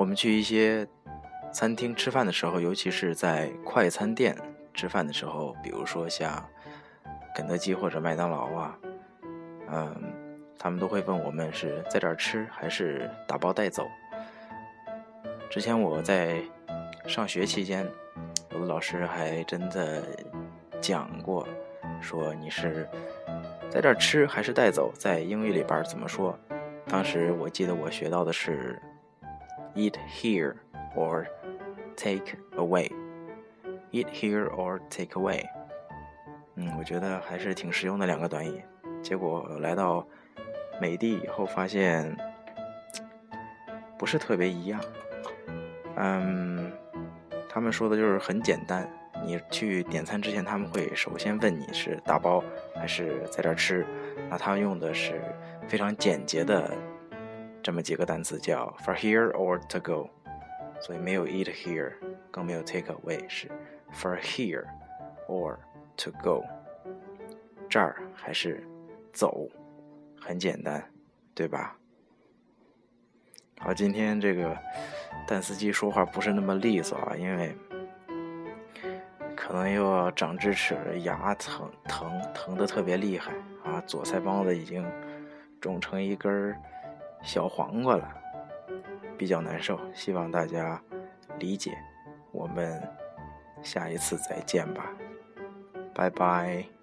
我们去一些餐厅吃饭的时候，尤其是在快餐店吃饭的时候，比如说像肯德基或者麦当劳啊，嗯，他们都会问我们是在这儿吃还是打包带走。之前我在上学期间，有的老师还真的讲过，说你是在这儿吃还是带走，在英语里边怎么说？当时我记得我学到的是 eat here or take away，eat here or take away。嗯，我觉得还是挺实用的两个短语。结果来到美的以后，发现不是特别一样。嗯，他们说的就是很简单。你去点餐之前，他们会首先问你是打包还是在这儿吃。那他用的是非常简洁的这么几个单词，叫 for here or to go。所以没有 eat here，更没有 take away，是 for here or to go。这儿还是走，很简单，对吧？好，今天这个。但司机说话不是那么利索啊，因为可能又要长智齿，牙疼疼疼的特别厉害啊，左腮帮子已经肿成一根小黄瓜了，比较难受。希望大家理解，我们下一次再见吧，拜拜。